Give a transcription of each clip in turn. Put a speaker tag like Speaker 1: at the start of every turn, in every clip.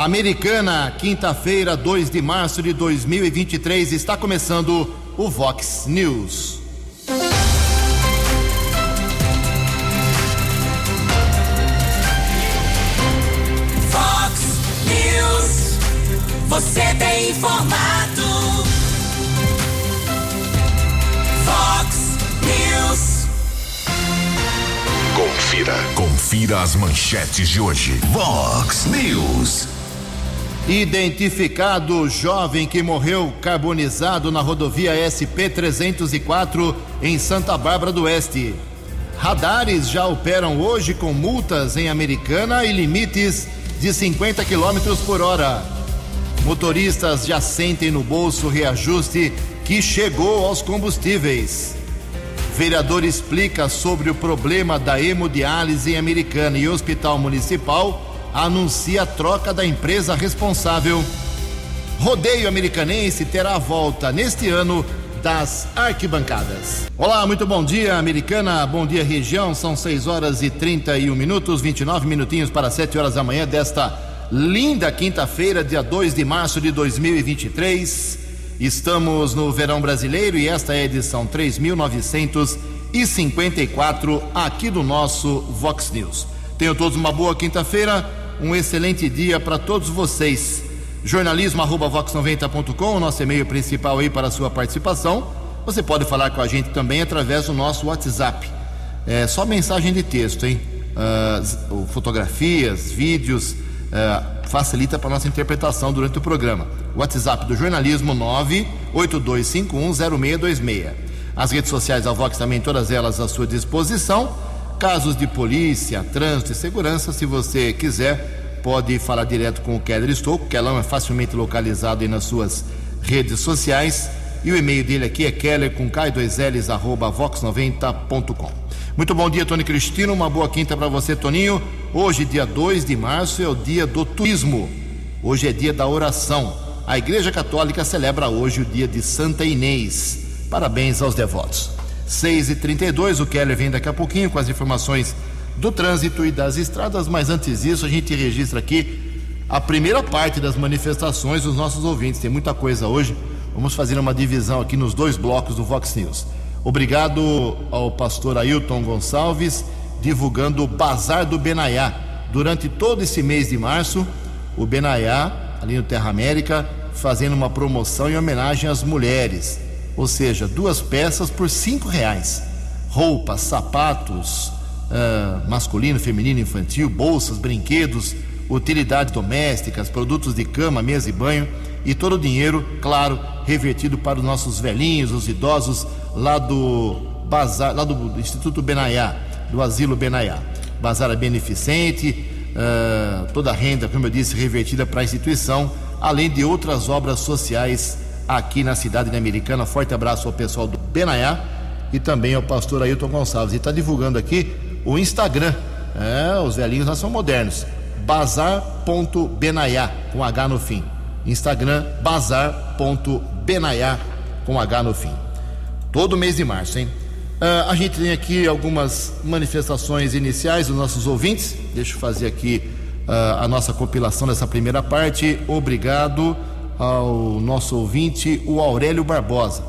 Speaker 1: Americana, quinta-feira, 2 de março de 2023, está começando o Vox News.
Speaker 2: Vox News. Você tem informado. Vox News.
Speaker 3: Confira. Confira as manchetes de hoje. Vox News.
Speaker 1: Identificado jovem que morreu carbonizado na rodovia SP-304 em Santa Bárbara do Oeste. Radares já operam hoje com multas em Americana e limites de 50 km por hora. Motoristas já sentem no bolso o reajuste que chegou aos combustíveis. Vereador explica sobre o problema da hemodiálise em Americana e Hospital Municipal anuncia a troca da empresa responsável. Rodeio Americanense terá a volta neste ano das arquibancadas. Olá, muito bom dia, Americana. Bom dia, região. São 6 horas e 31 minutos, 29 minutinhos para 7 horas da manhã desta linda quinta-feira, dia 2 de março de 2023. Estamos no verão brasileiro e esta é a edição 3954 aqui do nosso Vox News. Tenham todos uma boa quinta-feira, um excelente dia para todos vocês. Jornalismo@vox90.com, nosso e-mail principal aí para a sua participação. Você pode falar com a gente também através do nosso WhatsApp. É só mensagem de texto, hein? Uh, fotografias, vídeos, uh, facilita para nossa interpretação durante o programa. WhatsApp do jornalismo 982510626. As redes sociais da Vox também, todas elas à sua disposição. Casos de polícia, trânsito e segurança, se você quiser, pode falar direto com o Keller Estouco, que ela é facilmente localizado aí nas suas redes sociais. E o e-mail dele aqui é keller com k2ls arroba vox90.com. Muito bom dia, Tony Cristino. Uma boa quinta para você, Toninho. Hoje, dia 2 de março, é o dia do turismo. Hoje é dia da oração. A Igreja Católica celebra hoje o dia de Santa Inês. Parabéns aos devotos. 6 e 32 o Keller vem daqui a pouquinho com as informações do trânsito e das estradas, mas antes disso a gente registra aqui a primeira parte das manifestações dos nossos ouvintes. Tem muita coisa hoje. Vamos fazer uma divisão aqui nos dois blocos do Vox News. Obrigado ao pastor Ailton Gonçalves, divulgando o Bazar do Benaiá. Durante todo esse mês de março, o Benaiá, ali no Terra América, fazendo uma promoção em homenagem às mulheres. Ou seja, duas peças por cinco reais. Roupas, sapatos, uh, masculino, feminino, infantil, bolsas, brinquedos, utilidades domésticas, produtos de cama, mesa e banho e todo o dinheiro, claro, revertido para os nossos velhinhos, os idosos lá do bazar, lá do Instituto Benaiá, do Asilo Benaiá. Bazar é beneficente, uh, toda a renda, como eu disse, revertida para a instituição, além de outras obras sociais aqui na cidade de Americana. Forte abraço ao pessoal do Benaiá e também ao pastor Ailton Gonçalves. E está divulgando aqui o Instagram. É, os velhinhos nós são modernos. Bazar.benaiá, com H no fim. Instagram, bazar.benaiá, com H no fim. Todo mês de março, hein? Uh, a gente tem aqui algumas manifestações iniciais dos nossos ouvintes. Deixa eu fazer aqui uh, a nossa compilação dessa primeira parte. Obrigado ao nosso ouvinte, o Aurélio Barbosa.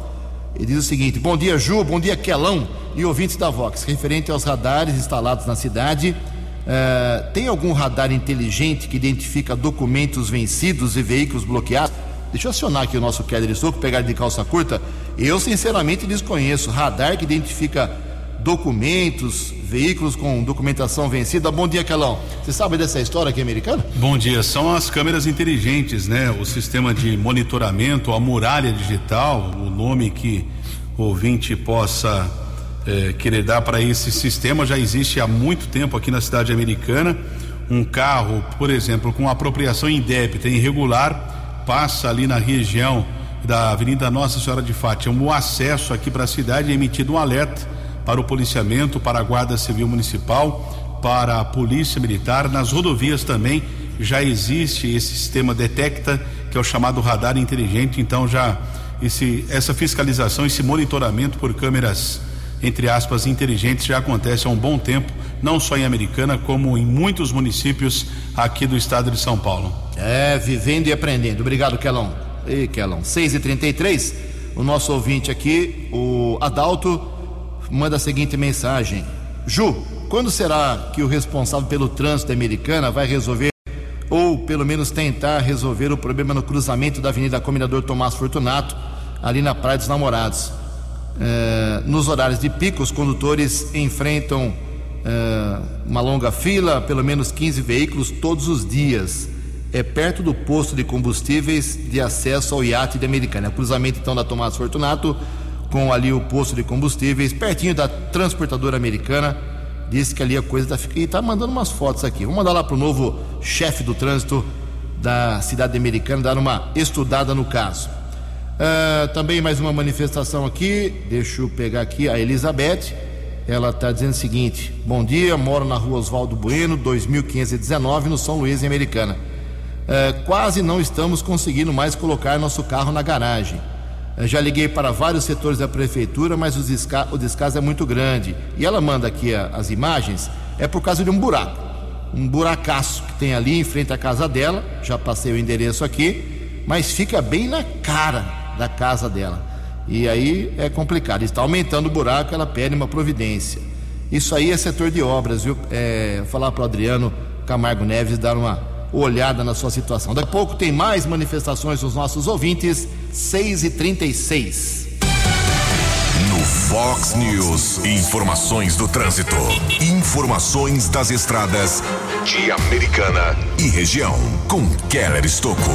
Speaker 1: Ele diz o seguinte: Bom dia, Ju, bom dia, Quelão e ouvintes da Vox. Referente aos radares instalados na cidade, uh, tem algum radar inteligente que identifica documentos vencidos e veículos bloqueados? Deixa eu acionar aqui o nosso Keller Estouco, pegar de calça curta. Eu, sinceramente, desconheço. Radar que identifica documentos, veículos com documentação vencida. Bom dia, Calão. Você sabe dessa história aqui americana?
Speaker 4: Bom dia. São as câmeras inteligentes, né? O sistema de monitoramento, a muralha digital, o nome que o ouvinte possa eh, querer dar para esse sistema já existe há muito tempo aqui na cidade americana. Um carro, por exemplo, com apropriação indébita irregular passa ali na região da Avenida Nossa Senhora de Fátima, o acesso aqui para a cidade é emitido um alerta para o policiamento, para a Guarda Civil Municipal, para a Polícia Militar. Nas rodovias também já existe esse sistema detecta, que é o chamado radar inteligente, então já esse, essa fiscalização, esse monitoramento por câmeras entre aspas, inteligentes já acontece há um bom tempo, não só em Americana, como em muitos municípios aqui do estado de São Paulo.
Speaker 1: É, vivendo e aprendendo. Obrigado. 6 e 33 o nosso ouvinte aqui, o Adalto, manda a seguinte mensagem: Ju, quando será que o responsável pelo trânsito americana vai resolver, ou pelo menos tentar resolver o problema no cruzamento da Avenida Comendador Tomás Fortunato, ali na Praia dos Namorados? É, nos horários de pico, os condutores enfrentam é, uma longa fila, pelo menos 15 veículos todos os dias. É perto do posto de combustíveis de acesso ao iate de Americana. É o cruzamento então da Tomás Fortunato com ali o posto de combustíveis, pertinho da transportadora americana. Disse que ali a coisa está E está mandando umas fotos aqui. Vamos mandar lá para o novo chefe do trânsito da cidade americana dar uma estudada no caso. Uh, também mais uma manifestação aqui. Deixa eu pegar aqui a Elizabeth. Ela está dizendo o seguinte: Bom dia, moro na rua Oswaldo Bueno, 2519, no São Luís, em Americana. Uh, quase não estamos conseguindo mais colocar nosso carro na garagem. Já liguei para vários setores da prefeitura, mas o, desca o descaso é muito grande. E ela manda aqui as imagens, é por causa de um buraco. Um buracaço que tem ali em frente à casa dela. Já passei o endereço aqui, mas fica bem na cara da casa dela. E aí é complicado. Está aumentando o buraco, ela pede uma providência. Isso aí é setor de obras, viu? É, falar para o Adriano Camargo Neves dar uma olhada na sua situação. Daqui a pouco tem mais manifestações dos nossos ouvintes, 6 e 36
Speaker 3: No Fox News, informações do trânsito. Informações das estradas de Americana e região. Com Keller Estocco.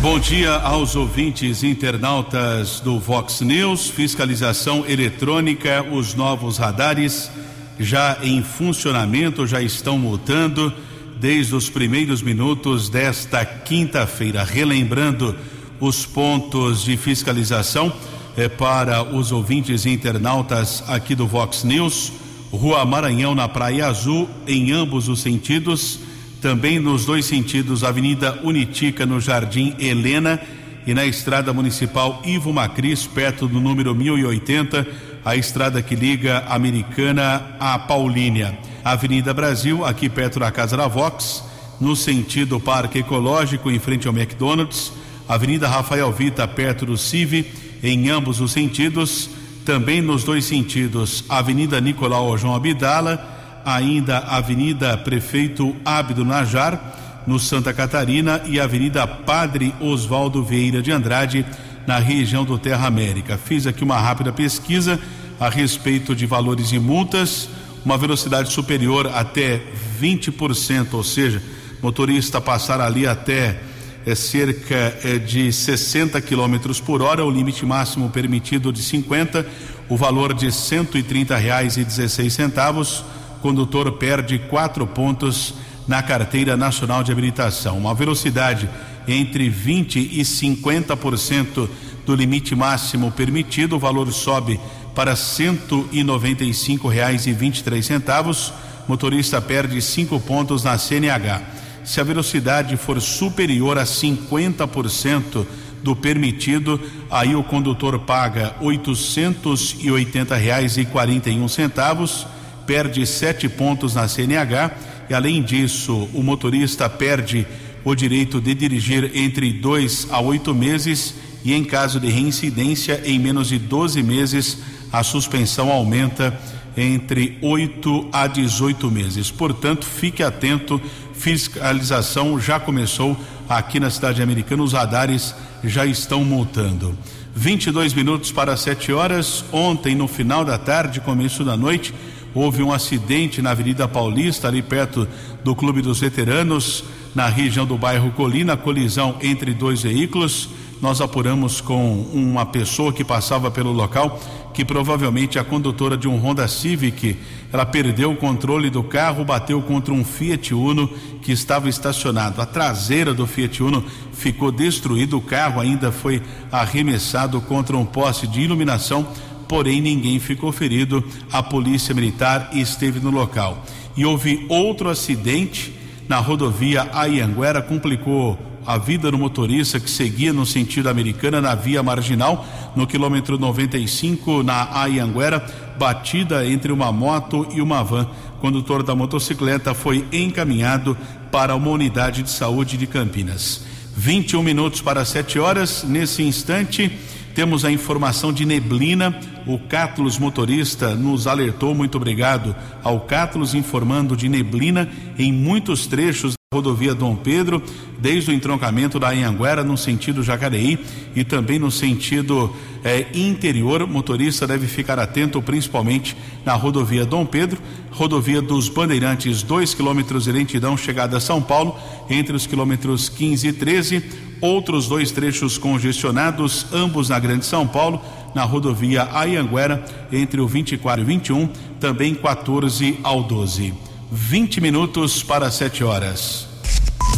Speaker 4: Bom dia aos ouvintes internautas do Vox News. Fiscalização eletrônica, os novos radares já em funcionamento, já estão multando desde os primeiros minutos desta quinta-feira. Relembrando os pontos de fiscalização eh, para os ouvintes internautas aqui do Vox News. Rua Maranhão, na Praia Azul, em ambos os sentidos também nos dois sentidos, Avenida Unitica, no Jardim Helena, e na Estrada Municipal Ivo Macris, perto do número 1080, a estrada que liga a Americana à Paulínia. Avenida Brasil, aqui perto da Casa da Vox, no sentido Parque Ecológico, em frente ao McDonald's. Avenida Rafael Vita, perto do CIV, em ambos os sentidos. Também nos dois sentidos, Avenida Nicolau João Abdala ainda Avenida Prefeito Ábido Najar, no Santa Catarina, e Avenida Padre Oswaldo Vieira de Andrade, na região do Terra América. Fiz aqui uma rápida pesquisa a respeito de valores e multas, uma velocidade superior até 20%, ou seja, motorista passar ali até é, cerca é, de 60 km por hora, o limite máximo permitido de 50, o valor de R$ 130,16 condutor perde quatro pontos na carteira nacional de habilitação. Uma velocidade entre 20 e 50% do limite máximo permitido, o valor sobe para R$ 195,23. Motorista perde cinco pontos na CNH. Se a velocidade for superior a 50% do permitido, aí o condutor paga R$ 880,41 perde sete pontos na CNH e, além disso, o motorista perde o direito de dirigir entre dois a oito meses e, em caso de reincidência, em menos de 12 meses, a suspensão aumenta entre 8 a 18 meses. Portanto, fique atento, fiscalização já começou aqui na cidade americana, os radares já estão multando. 22 minutos para 7 horas. Ontem, no final da tarde, começo da noite, houve um acidente na Avenida Paulista, ali perto do Clube dos Veteranos, na região do bairro Colina, colisão entre dois veículos. Nós apuramos com uma pessoa que passava pelo local, que provavelmente a condutora de um Honda Civic. Ela perdeu o controle do carro, bateu contra um Fiat Uno que estava estacionado. A traseira do Fiat Uno ficou destruída, o carro ainda foi arremessado contra um poste de iluminação porém ninguém ficou ferido. A polícia militar esteve no local. E houve outro acidente na rodovia Ayanguera, complicou a vida do motorista que seguia no sentido americana na via marginal, no quilômetro 95, na Ayanguera, batida entre uma moto e uma van. O condutor da motocicleta foi encaminhado para uma unidade de saúde de Campinas. 21 minutos para 7 horas. Nesse instante, temos a informação de neblina. O Cátulos motorista nos alertou. Muito obrigado ao Cátulos informando de neblina em muitos trechos rodovia Dom Pedro, desde o entroncamento da Anhanguera no sentido Jacareí e também no sentido eh, interior. O motorista deve ficar atento, principalmente na rodovia Dom Pedro, rodovia dos Bandeirantes, 2 quilômetros de lentidão, chegada a São Paulo, entre os quilômetros 15 e 13. Outros dois trechos congestionados, ambos na Grande São Paulo, na rodovia Ayanguera, entre o 24 e 21, também 14 ao 12. 20 minutos para 7 horas.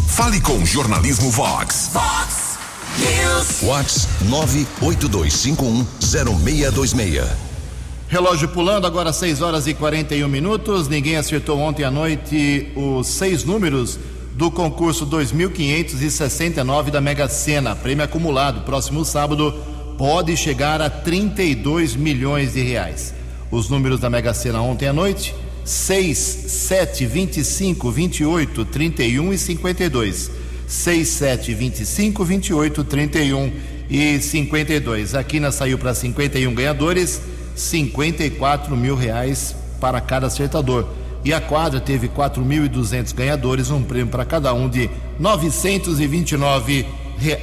Speaker 3: Fale com o Jornalismo Vox.
Speaker 2: Fox News.
Speaker 3: Vox 982510626.
Speaker 1: Relógio pulando, agora 6 horas e 41 minutos. Ninguém acertou ontem à noite os seis números do concurso 2569 da Mega Sena. Prêmio acumulado. Próximo sábado pode chegar a 32 milhões de reais. Os números da Mega Sena ontem à noite: 6, 7, 25, 28, 31 e 52. 6, 7, 25, 28, 31 e 52. A quina saiu para 51 ganhadores, 54 mil reais para cada acertador. E a quadra teve 4.200 ganhadores, um prêmio para cada um de 929 re...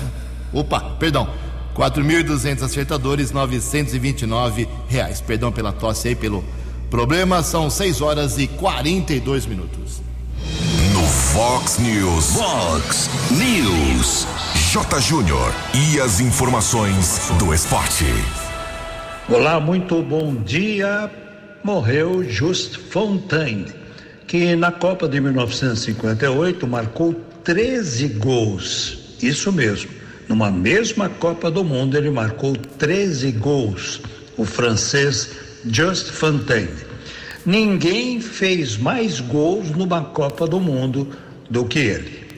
Speaker 1: Opa, perdão. 4.200 acertadores, 929 reais. Perdão pela tosse aí, pelo problema. São 6 horas e 42 minutos.
Speaker 3: No Fox News. Fox News. J. Júnior. E as informações do esporte.
Speaker 5: Olá, muito bom dia. Morreu Just Fontaine, que na Copa de 1958 marcou 13 gols. Isso mesmo, numa mesma Copa do Mundo ele marcou 13 gols. O francês Just Fontaine. Ninguém fez mais gols numa Copa do Mundo do que ele.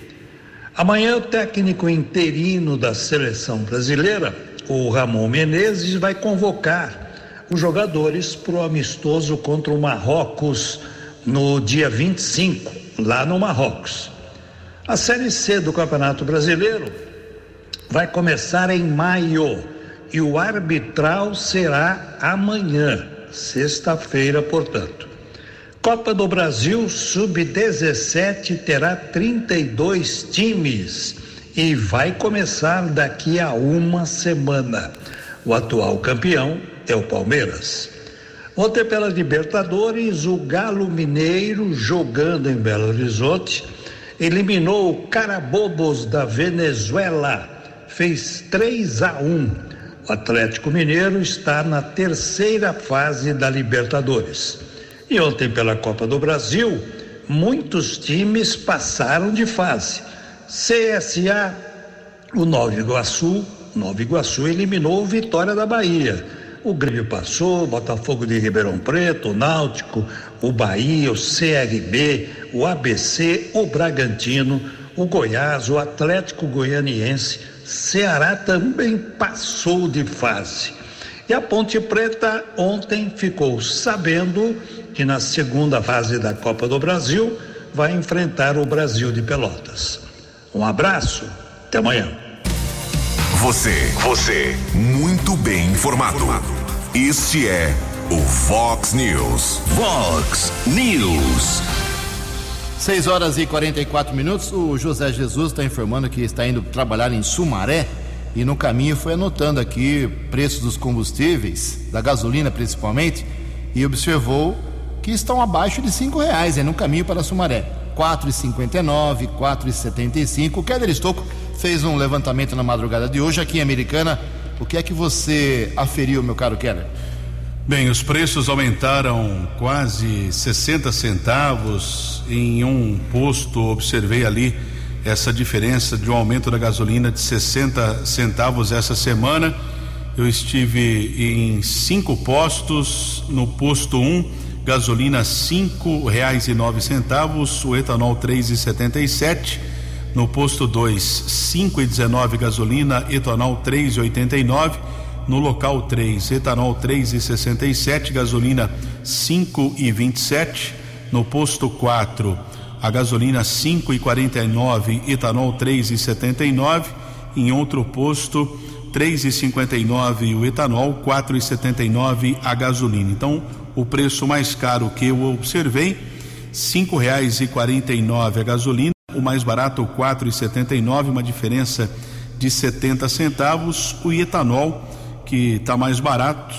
Speaker 5: Amanhã, o técnico interino da seleção brasileira, o Ramon Menezes, vai convocar os jogadores para o amistoso contra o Marrocos no dia 25, lá no Marrocos. A Série C do Campeonato Brasileiro vai começar em maio e o arbitral será amanhã, sexta-feira, portanto. Copa do Brasil Sub-17 terá 32 times e vai começar daqui a uma semana. O atual campeão é o Palmeiras. Ontem, pela Libertadores, o Galo Mineiro, jogando em Belo Horizonte, eliminou o Carabobos da Venezuela, fez 3 a 1. O Atlético Mineiro está na terceira fase da Libertadores. E ontem, pela Copa do Brasil, muitos times passaram de fase. CSA, o Nova Iguaçu, Nova Iguaçu eliminou o Vitória da Bahia. O Grêmio passou, Botafogo de Ribeirão Preto, o Náutico, o Bahia, o CRB, o ABC, o Bragantino, o Goiás, o Atlético Goianiense, Ceará também passou de fase. E a Ponte Preta ontem ficou sabendo que na segunda fase da Copa do Brasil vai enfrentar o Brasil de Pelotas. Um abraço, até amanhã.
Speaker 3: Você, você, muito bem informado. Este é o Fox News. Fox News.
Speaker 1: 6 horas e 44 minutos. O José Jesus está informando que está indo trabalhar em Sumaré e no caminho foi anotando aqui preços dos combustíveis, da gasolina principalmente, e observou que estão abaixo de cinco reais é no caminho para Sumaré. 4,59, 4,75. O Keller Estocco fez um levantamento na madrugada de hoje aqui em Americana. O que é que você aferiu, meu caro Keller?
Speaker 4: Bem, os preços aumentaram quase 60 centavos em um posto. Observei ali essa diferença de um aumento da gasolina de 60 centavos essa semana. Eu estive em cinco postos, no posto 1, um, gasolina cinco reais e nove centavos, o etanol três e setenta e sete, No posto 2, 5,19 gasolina, etanol 3,89. No local 3, etanol 3,67, gasolina 5,27. No posto 4, a gasolina 5,49, etanol 3,79. Em outro posto, 3,59 o etanol, 4,79 a gasolina. Então, o preço mais caro que eu observei, cinco reais e quarenta a gasolina, o mais barato quatro e setenta uma diferença de 70 centavos. O etanol que está mais barato,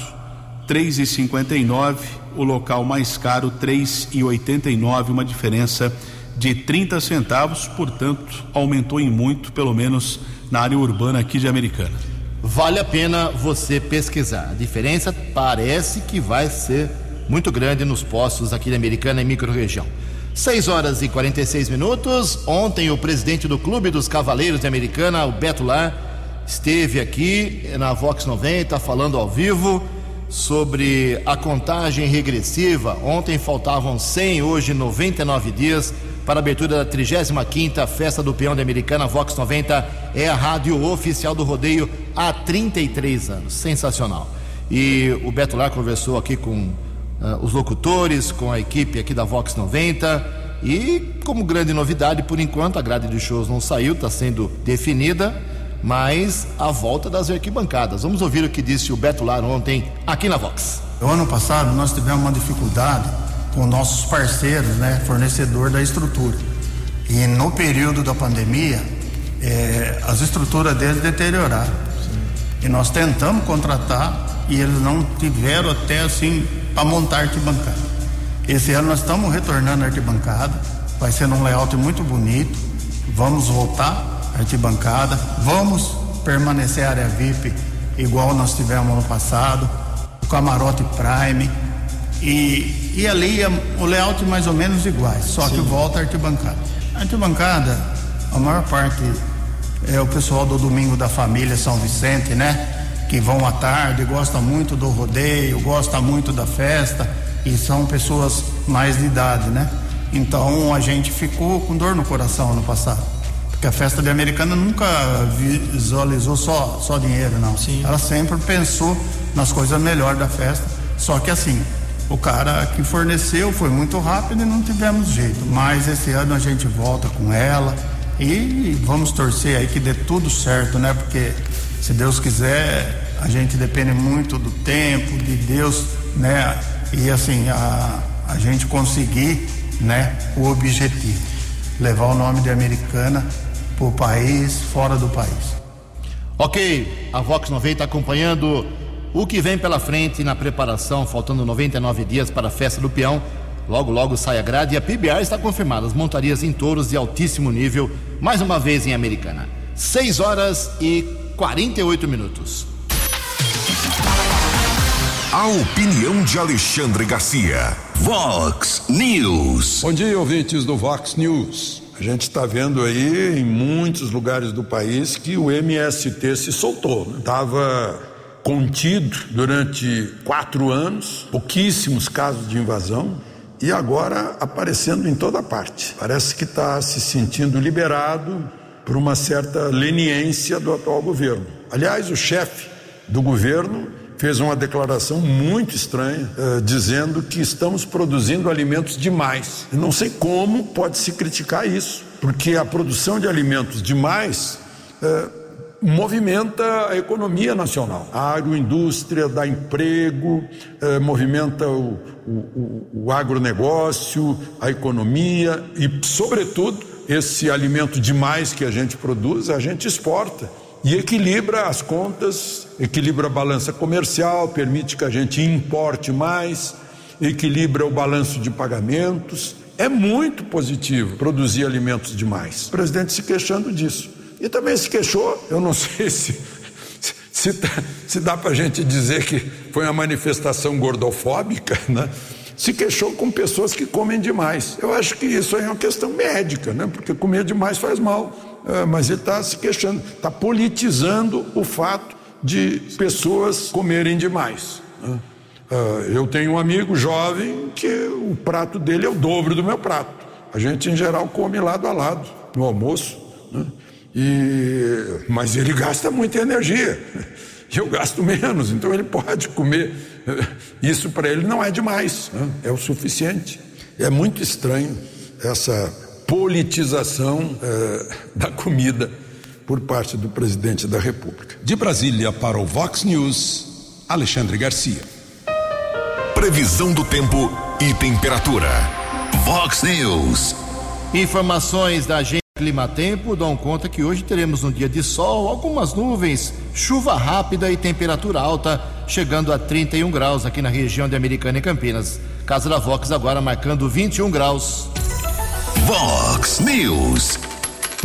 Speaker 4: três e cinquenta e nove, o local mais caro três e oitenta e nove, uma diferença de 30 centavos, portanto aumentou em muito, pelo menos na área urbana aqui de Americana.
Speaker 1: Vale a pena você pesquisar. A diferença parece que vai ser muito grande nos postos aqui da Americana e microrregião. 6 horas e 46 minutos. Ontem o presidente do Clube dos Cavaleiros de Americana, o Beto Lar, esteve aqui na Vox 90 falando ao vivo sobre a contagem regressiva. Ontem faltavam 100, hoje 99 dias para a abertura da 35ª Festa do Peão de Americana. Vox 90 é a rádio oficial do rodeio há 33 anos. Sensacional. E o Beto Lar conversou aqui com uh, os locutores, com a equipe aqui da Vox 90. E como grande novidade, por enquanto, a grade de shows não saiu, está sendo definida, mas a volta das arquibancadas. Vamos ouvir o que disse o Beto Lar ontem aqui na Vox.
Speaker 6: O ano passado nós tivemos uma dificuldade com nossos parceiros, né, fornecedor da estrutura. E no período da pandemia, eh, as estruturas deles deterioraram. E nós tentamos contratar e eles não tiveram até assim para montar arquibancada. Esse ano nós estamos retornando a arquibancada, vai ser num layout muito bonito. Vamos voltar arquibancada, vamos permanecer área VIP igual nós tivemos no passado, camarote Prime e, e ali é o layout mais ou menos iguais, só Sim. que volta a arquibancada. A arquibancada, a maior parte é o pessoal do Domingo da Família São Vicente, né? que vão à tarde, gosta muito do rodeio, gosta muito da festa e são pessoas mais de idade, né? Então a gente ficou com dor no coração no passado. Porque a festa de americana nunca visualizou só, só dinheiro, não. Sim. Ela sempre pensou nas coisas melhores da festa. Só que assim, o cara que forneceu foi muito rápido e não tivemos jeito. Mas esse ano a gente volta com ela e vamos torcer aí que dê tudo certo, né? Porque se Deus quiser, a gente depende muito do tempo, de Deus, né? E assim, a, a gente conseguir, né, o objetivo, levar o nome de Americana o país, fora do país.
Speaker 1: Ok, a Vox 90 acompanhando o que vem pela frente na preparação, faltando 99 dias para a festa do peão. Logo, logo sai a grade e a PBR está confirmada. As montarias em touros de altíssimo nível, mais uma vez em Americana. 6 horas e 48 minutos.
Speaker 3: A opinião de Alexandre Garcia. Vox News.
Speaker 7: Bom dia, ouvintes do Vox News. A gente está vendo aí em muitos lugares do país que o MST se soltou. Estava né? contido durante quatro anos, pouquíssimos casos de invasão, e agora aparecendo em toda parte. Parece que está se sentindo liberado por uma certa leniência do atual governo. Aliás, o chefe do governo fez uma declaração muito estranha, eh, dizendo que estamos produzindo alimentos demais. E não sei como pode se criticar isso, porque a produção de alimentos demais eh, movimenta a economia nacional. A agroindústria dá emprego, eh, movimenta o, o, o agronegócio, a economia e, sobretudo, esse alimento demais que a gente produz, a gente exporta e equilibra as contas, equilibra a balança comercial, permite que a gente importe mais, equilibra o balanço de pagamentos. É muito positivo produzir alimentos demais. O presidente se queixando disso. E também se queixou, eu não sei se, se, se dá para a gente dizer que foi uma manifestação gordofóbica, né? se queixou com pessoas que comem demais. Eu acho que isso é uma questão médica, né? porque comer demais faz mal. É, mas ele está se queixando, está politizando o fato de pessoas comerem demais. Né? É, eu tenho um amigo jovem que o prato dele é o dobro do meu prato. A gente, em geral, come lado a lado no almoço. Né? E, mas ele gasta muita energia. Eu gasto menos, então ele pode comer. Isso para ele não é demais, né? é o suficiente. É muito estranho essa politização é, da comida por parte do presidente da República.
Speaker 3: De Brasília para o Vox News, Alexandre Garcia. Previsão do tempo e temperatura. Vox News.
Speaker 1: Informações da agência Clima Tempo dão conta que hoje teremos um dia de sol, algumas nuvens, chuva rápida e temperatura alta, chegando a 31 graus aqui na região de Americana e Campinas. Casa da Vox agora marcando 21 graus.
Speaker 3: Vox News.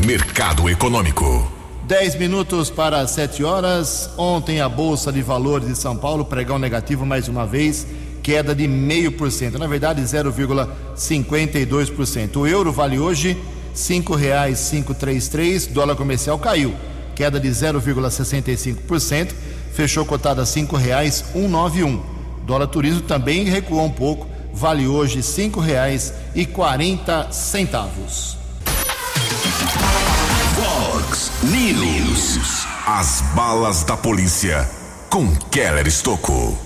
Speaker 3: Mercado Econômico.
Speaker 1: 10 minutos para 7 horas. Ontem a Bolsa de Valores de São Paulo pregão negativo mais uma vez, queda de 0,5%, na verdade 0,52%. O euro vale hoje R$ 5,533, dólar comercial caiu, queda de 0,65%, fechou cotada a R$ 5,191. Dólar turismo também recuou um pouco, vale hoje R$ 5,40.
Speaker 3: Fox News. As balas da polícia com Keller Estocou.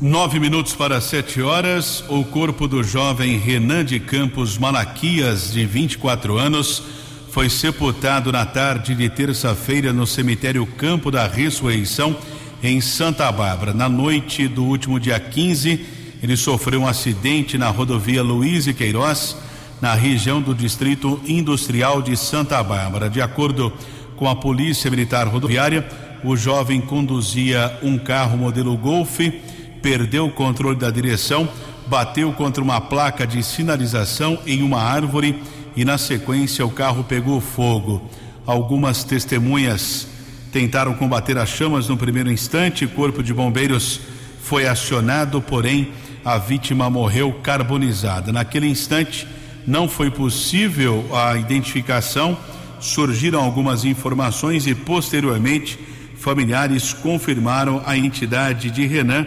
Speaker 4: Nove minutos para sete horas. O corpo do jovem Renan de Campos Malaquias, de 24 anos, foi sepultado na tarde de terça-feira no cemitério Campo da Ressurreição, em Santa Bárbara. Na noite do último dia 15, ele sofreu um acidente na rodovia Luiz e Queiroz na região do Distrito Industrial de Santa Bárbara. De acordo com a Polícia Militar Rodoviária, o jovem conduzia um carro modelo Golf, perdeu o controle da direção, bateu contra uma placa de sinalização em uma árvore e, na sequência, o carro pegou fogo. Algumas testemunhas tentaram combater as chamas no primeiro instante, corpo de bombeiros foi acionado, porém a vítima morreu carbonizada. Naquele instante, não foi possível a identificação, surgiram algumas informações e posteriormente familiares confirmaram a entidade de Renan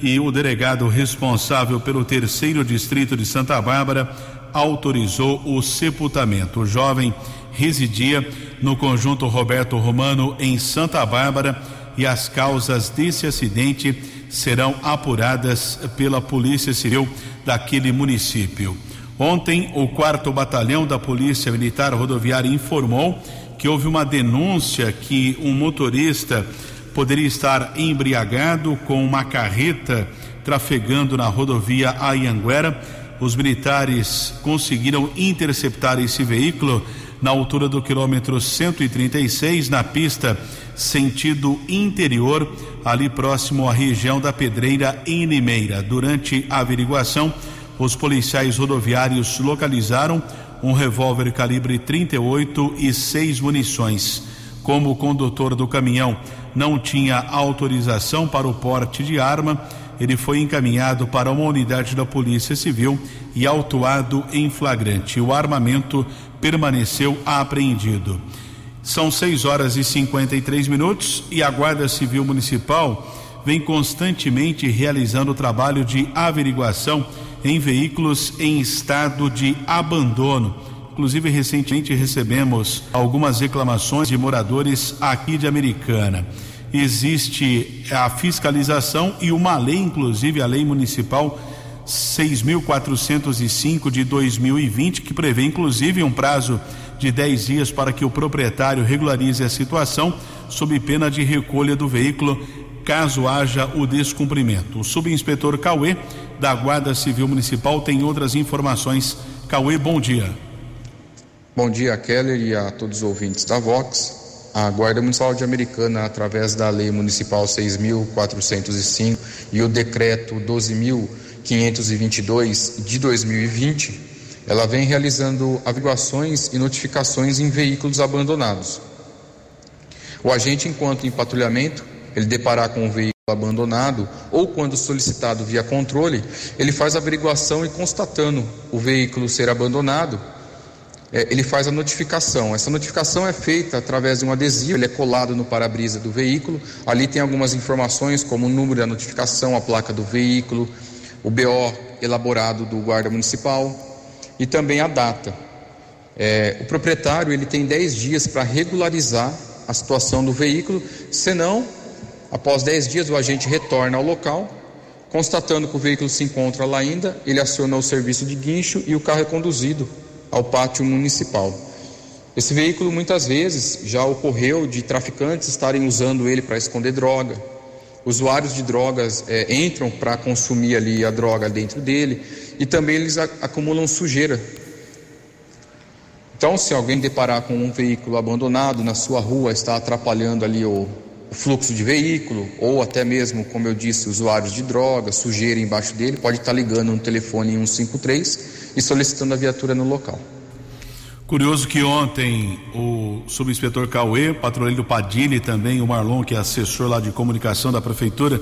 Speaker 4: e o delegado responsável pelo terceiro distrito de Santa Bárbara autorizou o sepultamento. O jovem residia no conjunto Roberto Romano em Santa Bárbara e as causas desse acidente serão apuradas pela Polícia Civil daquele município. Ontem, o quarto batalhão da Polícia Militar Rodoviária informou que houve uma denúncia que um motorista poderia estar embriagado com uma carreta trafegando na rodovia Ayanguera. Os militares conseguiram interceptar esse veículo na altura do quilômetro 136, na pista sentido interior, ali próximo à região da Pedreira, em Limeira. Durante a averiguação, os policiais rodoviários localizaram um revólver calibre 38 e seis munições. Como o condutor do caminhão não tinha autorização para o porte de arma, ele foi encaminhado para uma unidade da Polícia Civil e autuado em flagrante. O armamento permaneceu apreendido. São 6 horas e 53 minutos e a Guarda Civil Municipal vem constantemente realizando o trabalho de averiguação em veículos em estado de abandono. Inclusive, recentemente recebemos algumas reclamações de moradores aqui de Americana. Existe a fiscalização e uma lei, inclusive a lei municipal 6.405 de 2020, que prevê inclusive um prazo de 10 dias para que o proprietário regularize a situação, sob pena de recolha do veículo caso haja o descumprimento. O subinspetor Cauê, da Guarda Civil Municipal, tem outras informações. Cauê, bom dia.
Speaker 8: Bom dia, Keller e a todos os ouvintes da Vox. A Guarda Municipal de Americana, através da Lei Municipal 6.405 e o Decreto 12.522 de 2020, ela vem realizando averiguações e notificações em veículos abandonados. O agente, enquanto em patrulhamento, ele deparar com um veículo abandonado ou quando solicitado via controle, ele faz a averiguação e constatando o veículo ser abandonado, é, ele faz a notificação. Essa notificação é feita através de um adesivo, ele é colado no para-brisa do veículo. Ali tem algumas informações como o número da notificação, a placa do veículo, o BO elaborado do guarda municipal e também a data. É, o proprietário ele tem 10 dias para regularizar a situação do veículo, senão, após 10 dias, o agente retorna ao local, constatando que o veículo se encontra lá ainda, ele aciona o serviço de guincho e o carro é conduzido ao pátio municipal. Esse veículo muitas vezes já ocorreu de traficantes estarem usando ele para esconder droga. Usuários de drogas é, entram para consumir ali a droga dentro dele e também eles acumulam sujeira então, se alguém deparar com um veículo abandonado na sua rua, está atrapalhando ali o, o fluxo de veículo, ou até mesmo, como eu disse, usuários de drogas, sujeira embaixo dele, pode estar ligando no telefone 153 e solicitando a viatura no local.
Speaker 4: Curioso que ontem o subinspetor Cauê, patrulheiro Padilha e também o Marlon, que é assessor lá de comunicação da prefeitura,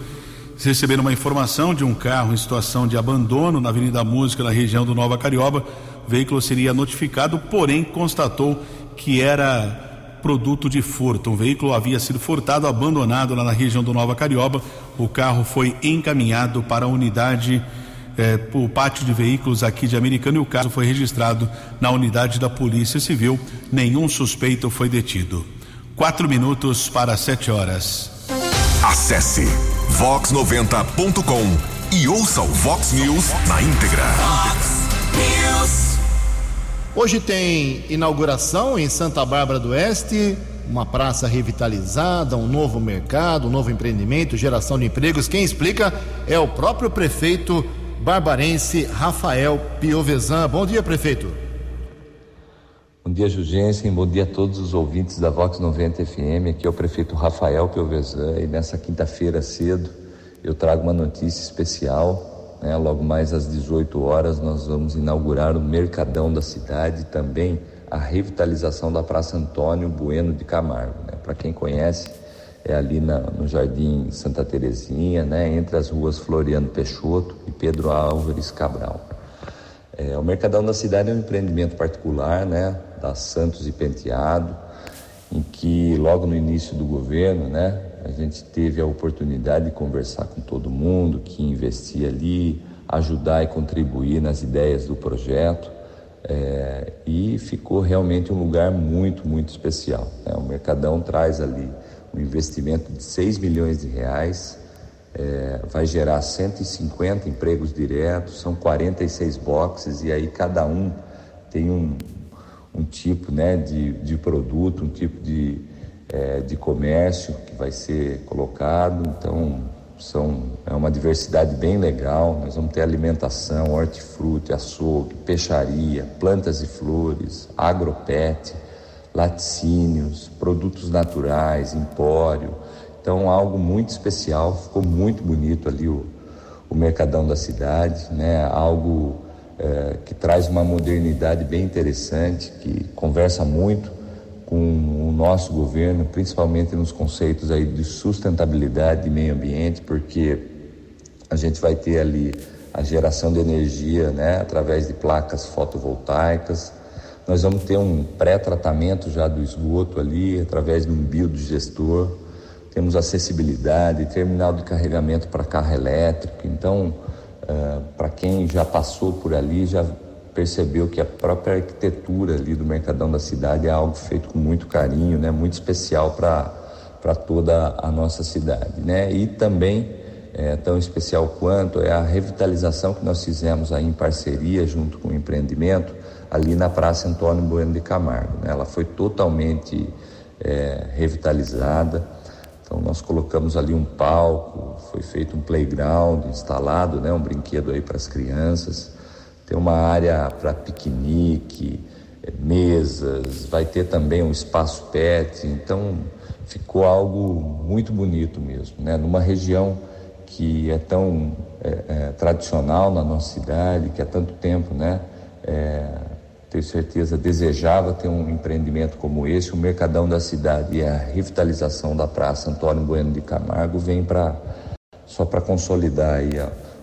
Speaker 4: receberam uma informação de um carro em situação de abandono na Avenida Música, na região do Nova Carioba. O veículo seria notificado, porém constatou que era produto de furto. Um veículo havia sido furtado, abandonado lá na região do Nova Carioba. O carro foi encaminhado para a unidade, eh, para o pátio de veículos aqui de Americana e o caso foi registrado na unidade da Polícia Civil. Nenhum suspeito foi detido. Quatro minutos para sete horas.
Speaker 3: Acesse vox90.com e ouça o Vox News na íntegra. Vox
Speaker 1: News. Hoje tem inauguração em Santa Bárbara do Oeste, uma praça revitalizada, um novo mercado, um novo empreendimento, geração de empregos. Quem explica é o próprio prefeito barbarense Rafael Piovesan. Bom dia, prefeito.
Speaker 9: Bom dia, Jugensen. Bom dia a todos os ouvintes da Vox 90 FM. Aqui é o prefeito Rafael Piovesan e nessa quinta-feira cedo eu trago uma notícia especial. Né? Logo mais às 18 horas nós vamos inaugurar o Mercadão da cidade e também a revitalização da Praça Antônio Bueno de Camargo. Né? Para quem conhece, é ali na, no Jardim Santa Terezinha, né? entre as ruas Floriano Peixoto e Pedro Álvares Cabral. É, o Mercadão da Cidade é um empreendimento particular, né, da Santos e Penteado, em que logo no início do governo, né, a gente teve a oportunidade de conversar com todo mundo que investia ali, ajudar e contribuir nas ideias do projeto. É, e ficou realmente um lugar muito, muito especial. Né? O Mercadão traz ali um investimento de 6 milhões de reais, é, vai gerar 150 empregos diretos, são 46 boxes e aí cada um tem um, um tipo né, de, de produto, um tipo de, é, de comércio que vai ser colocado. Então são, é uma diversidade bem legal. Nós vamos ter alimentação, hortifruti, açougue, peixaria, plantas e flores, agropet, laticínios, produtos naturais, empório então, algo muito especial, ficou muito bonito ali o, o Mercadão da cidade, né? algo é, que traz uma modernidade bem interessante, que conversa muito com o nosso governo, principalmente nos conceitos aí de sustentabilidade e meio ambiente, porque a gente vai ter ali a geração de energia né, através de placas fotovoltaicas. Nós vamos ter um pré-tratamento já do esgoto ali, através de um biodigestor temos acessibilidade, terminal de carregamento para carro elétrico. Então, uh, para quem já passou por ali, já percebeu que a própria arquitetura ali do Mercadão da cidade é algo feito com muito carinho, né? muito especial para toda a nossa cidade. Né? E também, é, tão especial quanto, é a revitalização que nós fizemos aí em parceria junto com o empreendimento ali na Praça Antônio Bueno de Camargo. Né? Ela foi totalmente é, revitalizada então nós colocamos ali um palco, foi feito um playground instalado, né, um brinquedo aí para as crianças. Tem uma área para piquenique, eh, mesas, vai ter também um espaço pet. Então ficou algo muito bonito mesmo, né? Numa região que é tão é, é, tradicional na nossa cidade, que há tanto tempo, né? É, tenho certeza, desejava ter um empreendimento como esse, o Mercadão da cidade e a revitalização da Praça Antônio Bueno de Camargo vem para só para consolidar aí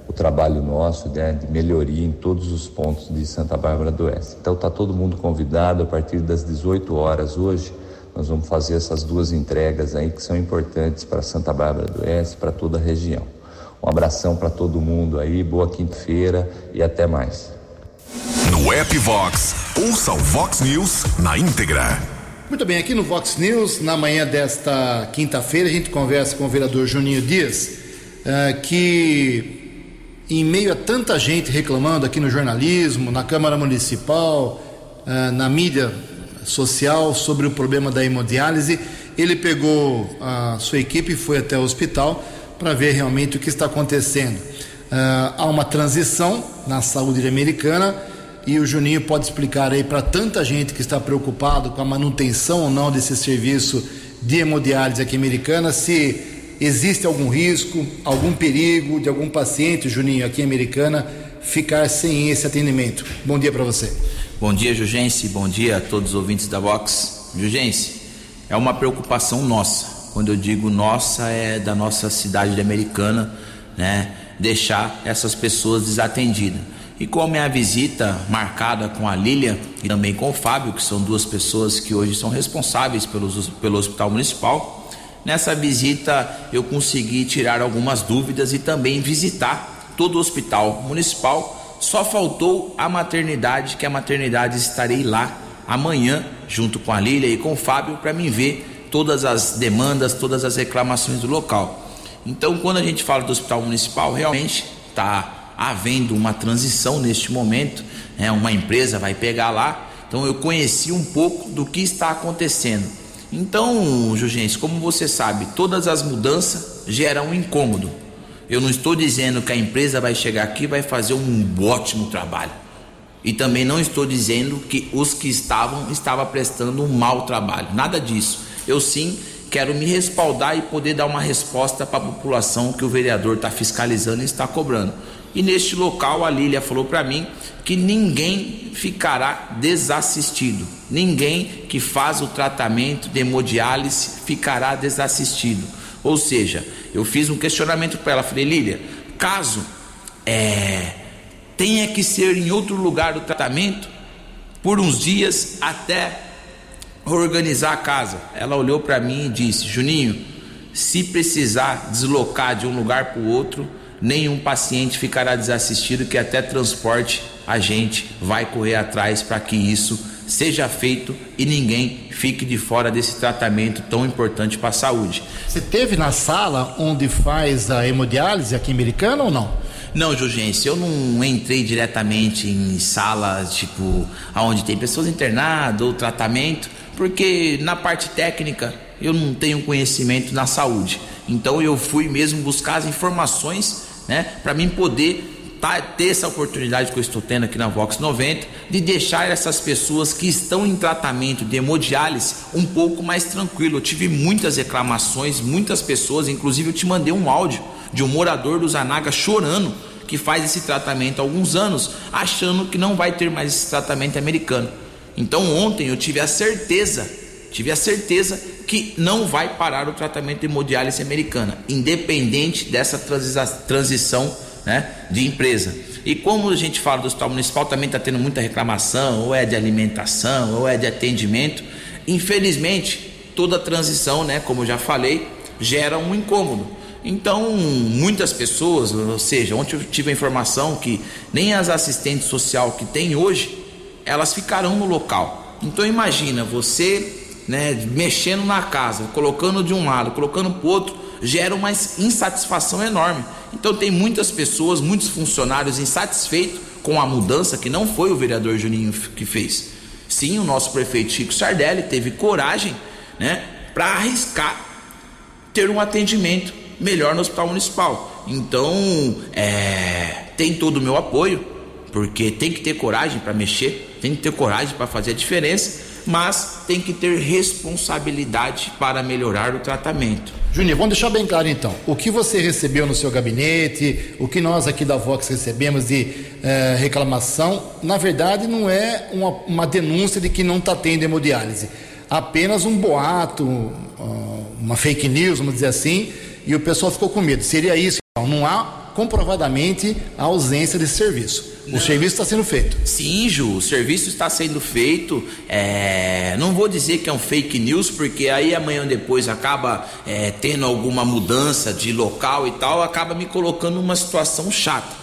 Speaker 9: o trabalho nosso né, de melhoria em todos os pontos de Santa Bárbara do Oeste. Então está todo mundo convidado a partir das 18 horas hoje. Nós vamos fazer essas duas entregas aí que são importantes para Santa Bárbara do Oeste, para toda a região. Um abração para todo mundo aí, boa quinta-feira e até mais.
Speaker 3: No app Vox Ouça o Vox News na íntegra.
Speaker 1: Muito bem, aqui no Vox News, na manhã desta quinta-feira, a gente conversa com o vereador Juninho Dias, uh, que em meio a tanta gente reclamando aqui no jornalismo, na Câmara Municipal, uh, na mídia social sobre o problema da hemodiálise, ele pegou a sua equipe e foi até o hospital para ver realmente o que está acontecendo. Uh, há uma transição na saúde americana e o Juninho pode explicar aí para tanta gente que está preocupado com a manutenção ou não desse serviço de hemodiálise aqui americana, se existe algum risco, algum perigo de algum paciente, Juninho, aqui Americana, ficar sem esse atendimento. Bom dia para você.
Speaker 10: Bom dia, Jugense. Bom dia a todos os ouvintes da Vox. Jugense, é uma preocupação nossa. Quando eu digo nossa, é da nossa cidade de Americana, né? Deixar essas pessoas desatendidas. E com a minha visita marcada com a Lília e também com o Fábio, que são duas pessoas que hoje são responsáveis pelos, pelo Hospital Municipal, nessa visita eu consegui tirar algumas dúvidas e também visitar todo o Hospital Municipal. Só faltou a maternidade, que a maternidade estarei lá amanhã, junto com a Lília e com o Fábio, para mim ver todas as demandas, todas as reclamações do local. Então, quando a gente fala do Hospital Municipal, realmente está havendo uma transição neste momento, né? uma empresa vai pegar lá. Então eu conheci um pouco do que está acontecendo. Então, Jugense, como você sabe, todas as mudanças geram um incômodo. Eu não estou dizendo que a empresa vai chegar aqui e vai fazer um ótimo trabalho. E também não estou dizendo que os que estavam estavam prestando um mau trabalho. Nada disso. Eu sim quero me respaldar e poder dar uma resposta para a população que o vereador está fiscalizando e está cobrando. E neste local a Lília falou para mim que ninguém ficará desassistido. Ninguém que faz o tratamento de hemodiálise ficará desassistido. Ou seja, eu fiz um questionamento para ela, falei, Lília, caso é, tenha que ser em outro lugar o tratamento, por uns dias até organizar a casa. Ela olhou para mim e disse: Juninho, se precisar deslocar de um lugar para o outro, nenhum paciente ficará desassistido, que até transporte a gente vai correr atrás para que isso seja feito e ninguém fique de fora desse tratamento tão importante para a saúde.
Speaker 1: Você teve na sala onde faz a hemodiálise aqui em Americana ou não?
Speaker 10: Não, Jurgência, eu não entrei diretamente em salas tipo aonde tem pessoas internadas ou tratamento, porque na parte técnica eu não tenho conhecimento na saúde. Então eu fui mesmo buscar as informações né? Para mim poder tá, ter essa oportunidade que eu estou tendo aqui na Vox 90 de deixar essas pessoas que estão em tratamento de hemodiálise um pouco mais tranquilo. Eu tive muitas reclamações, muitas pessoas, inclusive eu te mandei um áudio de um morador do Zanaga chorando que faz esse tratamento há alguns anos, achando que não vai ter mais esse tratamento americano. Então ontem eu tive a certeza, tive a certeza que não vai parar o tratamento de hemodiálise americana, independente dessa transição né, de empresa. E como a gente fala do hospital municipal, também está tendo muita reclamação, ou é de alimentação, ou é de atendimento. Infelizmente, toda transição, né, como eu já falei, gera um incômodo. Então, muitas pessoas, ou seja, ontem eu tive a informação que nem as assistentes social que tem hoje, elas ficarão no local. Então imagina você né, mexendo na casa, colocando de um lado, colocando para o outro, gera uma insatisfação enorme. Então tem muitas pessoas, muitos funcionários insatisfeitos com a mudança que não foi o vereador Juninho que fez. Sim, o nosso prefeito Chico Sardelli teve coragem, né, para arriscar ter um atendimento melhor no hospital municipal. Então, é, tem todo o meu apoio, porque tem que ter coragem para mexer, tem que ter coragem para fazer a diferença mas tem que ter responsabilidade para melhorar o tratamento.
Speaker 1: Juninho, vamos deixar bem claro então. O que você recebeu no seu gabinete, o que nós aqui da Vox recebemos de eh, reclamação, na verdade não é uma, uma denúncia de que não está tendo hemodiálise. Apenas um boato, uma fake news, vamos dizer assim, e o pessoal ficou com medo. Seria isso? Então, não há comprovadamente a ausência desse serviço. O serviço está sendo feito.
Speaker 10: Sim, Ju, o serviço está sendo feito. É... Não vou dizer que é um fake news, porque aí amanhã depois acaba é, tendo alguma mudança de local e tal, acaba me colocando numa situação chata.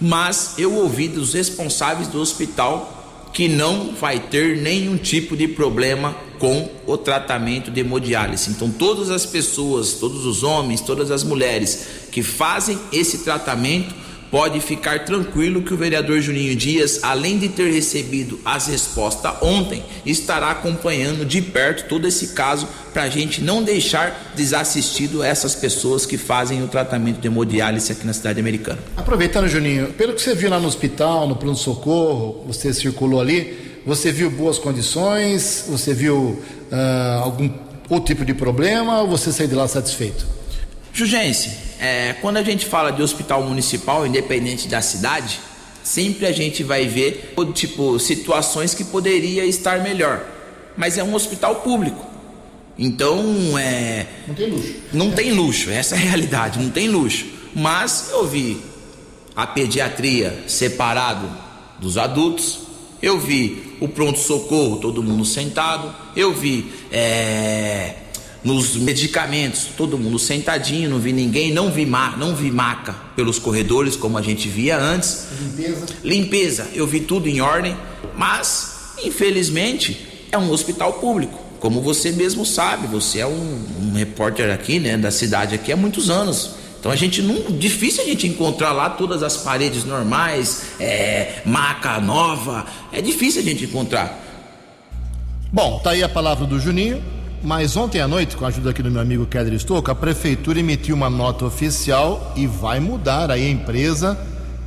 Speaker 10: Mas eu ouvi dos responsáveis do hospital que não vai ter nenhum tipo de problema com o tratamento de hemodiálise. Então, todas as pessoas, todos os homens, todas as mulheres que fazem esse tratamento pode ficar tranquilo que o vereador Juninho Dias, além de ter recebido as respostas ontem, estará acompanhando de perto todo esse caso para a gente não deixar desassistido essas pessoas que fazem o tratamento de hemodiálise aqui na cidade americana.
Speaker 1: Aproveitando, Juninho, pelo que você viu lá no hospital, no pronto-socorro, você circulou ali, você viu boas condições? Você viu uh, algum outro tipo de problema ou você saiu de lá satisfeito?
Speaker 10: Jugense, é, quando a gente fala de hospital municipal, independente da cidade, sempre a gente vai ver tipo situações que poderia estar melhor. Mas é um hospital público. Então, é.
Speaker 1: Não tem luxo.
Speaker 10: Não tem luxo, essa é a realidade, não tem luxo. Mas eu vi a pediatria separado dos adultos, eu vi o pronto-socorro, todo mundo sentado. Eu vi é, nos medicamentos, todo mundo sentadinho, não vi ninguém, não vi, ma não vi maca pelos corredores como a gente via antes.
Speaker 1: Limpeza.
Speaker 10: Limpeza, eu vi tudo em ordem, mas infelizmente é um hospital público. Como você mesmo sabe, você é um, um repórter aqui, né, da cidade aqui há muitos anos. Então a gente não. Difícil a gente encontrar lá todas as paredes normais, é, maca nova. É difícil a gente encontrar.
Speaker 1: Bom, tá aí a palavra do Juninho. Mas ontem à noite, com a ajuda aqui do meu amigo Keller Stouca, a prefeitura emitiu uma nota oficial e vai mudar aí a empresa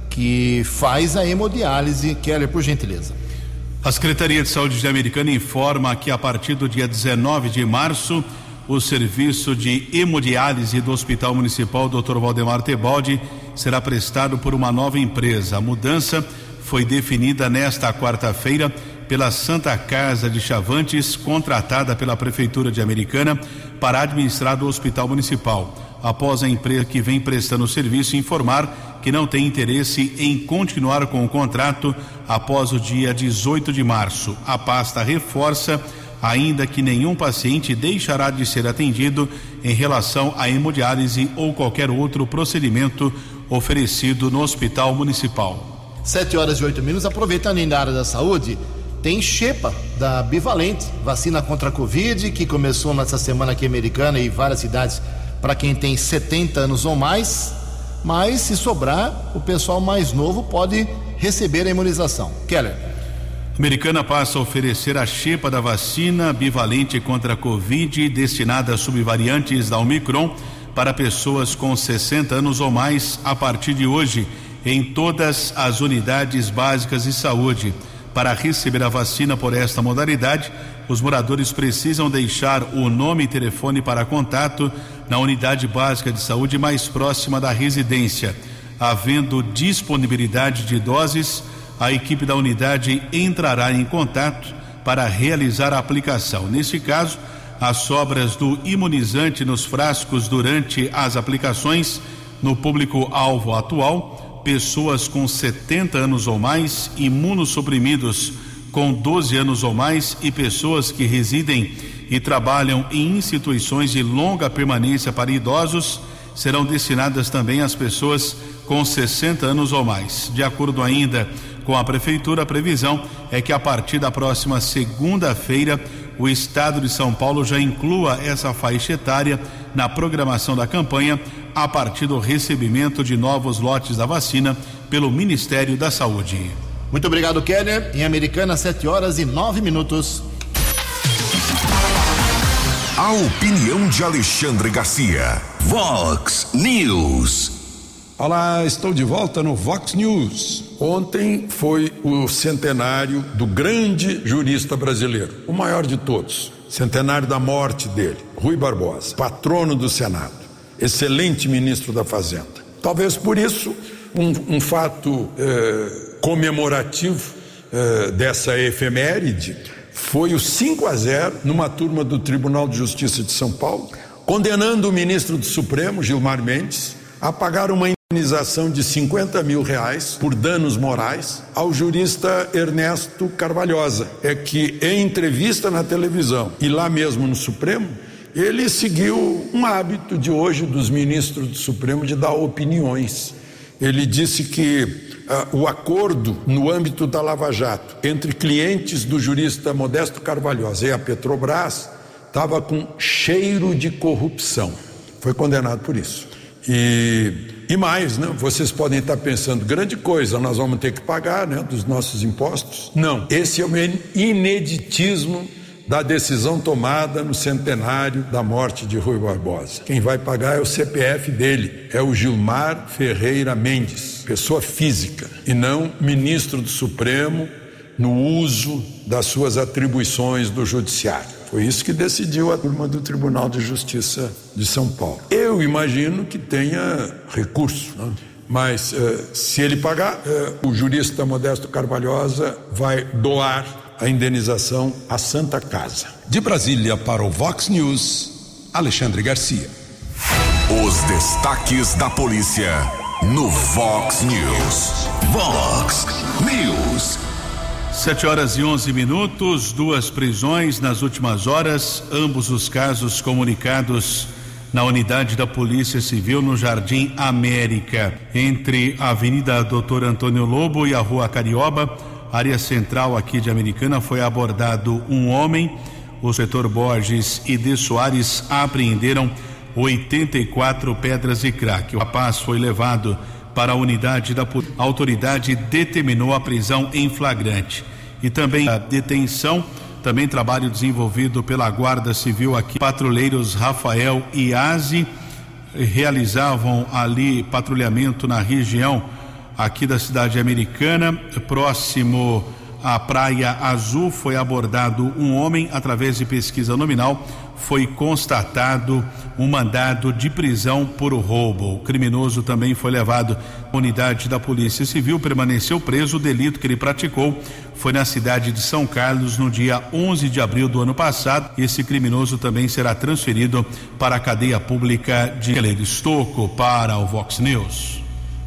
Speaker 1: que faz a hemodiálise. Keller, por gentileza.
Speaker 4: A Secretaria de Saúde de Americana informa que a partir do dia 19 de março o serviço de hemodiálise do Hospital Municipal Dr. Valdemar Tebaldi será prestado por uma nova empresa. A mudança foi definida nesta quarta-feira pela Santa Casa de Chavantes, contratada pela Prefeitura de Americana para administrar o Hospital Municipal, após a empresa que vem prestando o serviço informar que não tem interesse em continuar com o contrato após o dia 18 de março. A pasta reforça ainda que nenhum paciente deixará de ser atendido em relação à hemodiálise ou qualquer outro procedimento oferecido no hospital municipal.
Speaker 1: Sete horas e oito minutos. Aproveitando ainda a área da saúde, tem Xepa da Bivalente, vacina contra a Covid, que começou nessa semana aqui americana e várias cidades para quem tem 70 anos ou mais. Mas se sobrar, o pessoal mais novo pode receber a imunização. Keller.
Speaker 4: Americana passa a oferecer a chepa da vacina bivalente contra a Covid destinada a subvariantes da Omicron para pessoas com 60 anos ou mais a partir de hoje em todas as unidades básicas de saúde. Para receber a vacina por esta modalidade, os moradores precisam deixar o nome e telefone para contato na unidade básica de saúde mais próxima da residência. Havendo disponibilidade de doses, a equipe da unidade entrará em contato para realizar a aplicação. Nesse caso, as sobras do imunizante nos frascos durante as aplicações no público-alvo atual, pessoas com 70 anos ou mais, imunossuprimidos com 12 anos ou mais e pessoas que residem e trabalham em instituições de longa permanência para idosos serão destinadas também às pessoas com 60 anos ou mais. De acordo ainda com a prefeitura, a previsão é que a partir da próxima segunda-feira o estado de São Paulo já inclua essa faixa etária na programação da campanha a partir do recebimento de novos lotes da vacina pelo Ministério da Saúde.
Speaker 1: Muito obrigado, Keller. Em Americana, 7 horas e 9 minutos.
Speaker 3: A opinião de Alexandre Garcia. Vox News.
Speaker 7: Olá, estou de volta no Vox News. Ontem foi o centenário do grande jurista brasileiro, o maior de todos. Centenário da morte dele, Rui Barbosa, patrono do Senado, excelente ministro da Fazenda. Talvez por isso, um, um fato eh, comemorativo eh, dessa efeméride foi o 5 a 0 numa turma do Tribunal de Justiça de São Paulo, condenando o ministro do Supremo, Gilmar Mendes, a pagar uma indenização de 50 mil reais por danos morais ao jurista Ernesto Carvalhosa. É que em entrevista na televisão e lá mesmo no Supremo, ele seguiu um hábito de hoje dos ministros do Supremo de dar opiniões. Ele disse que uh, o acordo no âmbito da Lava Jato entre clientes do jurista Modesto Carvalhosa e a Petrobras estava com cheiro de corrupção. Foi condenado por isso. E, e mais, né? Vocês podem estar pensando, grande coisa, nós vamos ter que pagar né, dos nossos impostos? Não. Esse é o ineditismo da decisão tomada no centenário da morte de Rui Barbosa. Quem vai pagar é o CPF dele, é o Gilmar Ferreira Mendes, pessoa física, e não ministro do Supremo no uso das suas atribuições do Judiciário. Foi isso que decidiu a turma do Tribunal de Justiça de São Paulo. Eu imagino que tenha recurso, né? mas uh, se ele pagar, uh, o jurista Modesto Carvalhosa vai doar a indenização à Santa Casa.
Speaker 3: De Brasília para o Vox News, Alexandre Garcia. Os destaques da polícia no Vox News. Vox News.
Speaker 4: Sete horas e onze minutos, duas prisões nas últimas horas, ambos os casos comunicados na unidade da Polícia Civil no Jardim América, entre a Avenida Doutor Antônio Lobo e a Rua Carioba, área central aqui de Americana, foi abordado um homem. O setor Borges e de Soares apreenderam 84 pedras de crack. O rapaz foi levado para a unidade da a autoridade determinou a prisão em flagrante e também a detenção também trabalho desenvolvido pela Guarda Civil aqui patrulheiros Rafael e Aze realizavam ali patrulhamento na região aqui da cidade americana próximo à Praia Azul foi abordado um homem através de pesquisa nominal foi constatado um mandado de prisão por roubo. O criminoso também foi levado à unidade da Polícia Civil, permaneceu preso. O delito que ele praticou foi na cidade de São Carlos no dia 11 de abril do ano passado. Esse criminoso também será transferido para a cadeia pública de Estocco para o Vox News.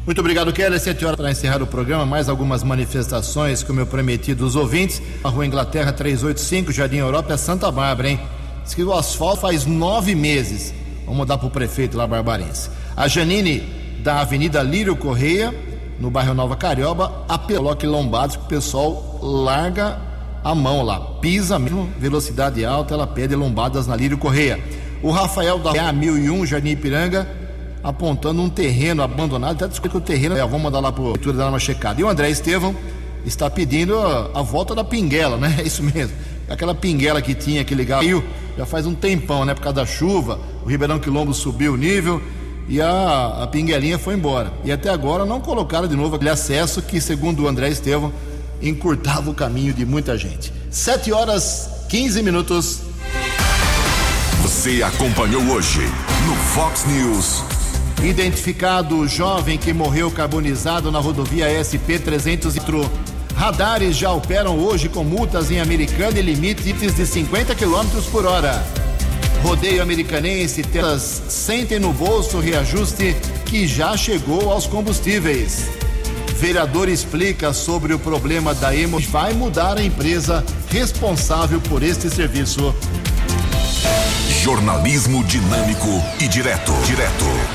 Speaker 1: Muito obrigado, Keller. Sete horas para encerrar o programa. Mais algumas manifestações, como eu prometi dos ouvintes. A Rua Inglaterra 385, Jardim Europa, é Santa Bárbara, hein? Diz que o asfalto faz nove meses. Vamos mudar para o prefeito lá, Barbarense. A Janine, da Avenida Lírio Correia, no bairro Nova Carioba, apelou que que o pessoal larga a mão lá, pisa mesmo, velocidade alta, ela pede lombadas na Lírio Correia. O Rafael da A1001, Jardim Ipiranga, apontando um terreno abandonado, até descobriu que o terreno, é, vamos mandar lá para a prefeitura dar uma checada. E o André Estevão está pedindo a, a volta da pinguela, né? É isso mesmo. Aquela pinguela que tinha, que ligava já faz um tempão, né? Por causa da chuva, o Ribeirão Quilombo subiu o nível e a, a pinguelinha foi embora. E até agora não colocaram de novo aquele acesso que, segundo o André Estevão, encurtava o caminho de muita gente. 7 horas 15 minutos.
Speaker 3: Você acompanhou hoje no Fox News.
Speaker 1: Identificado o jovem que morreu carbonizado na rodovia SP 300 Radares já operam hoje com multas em Americana e limites de 50 km por hora. Rodeio Americanense, telas sentem no bolso reajuste que já chegou aos combustíveis. Vereador explica sobre o problema da Emo vai mudar a empresa responsável por este serviço.
Speaker 3: Jornalismo dinâmico e direto. Direto.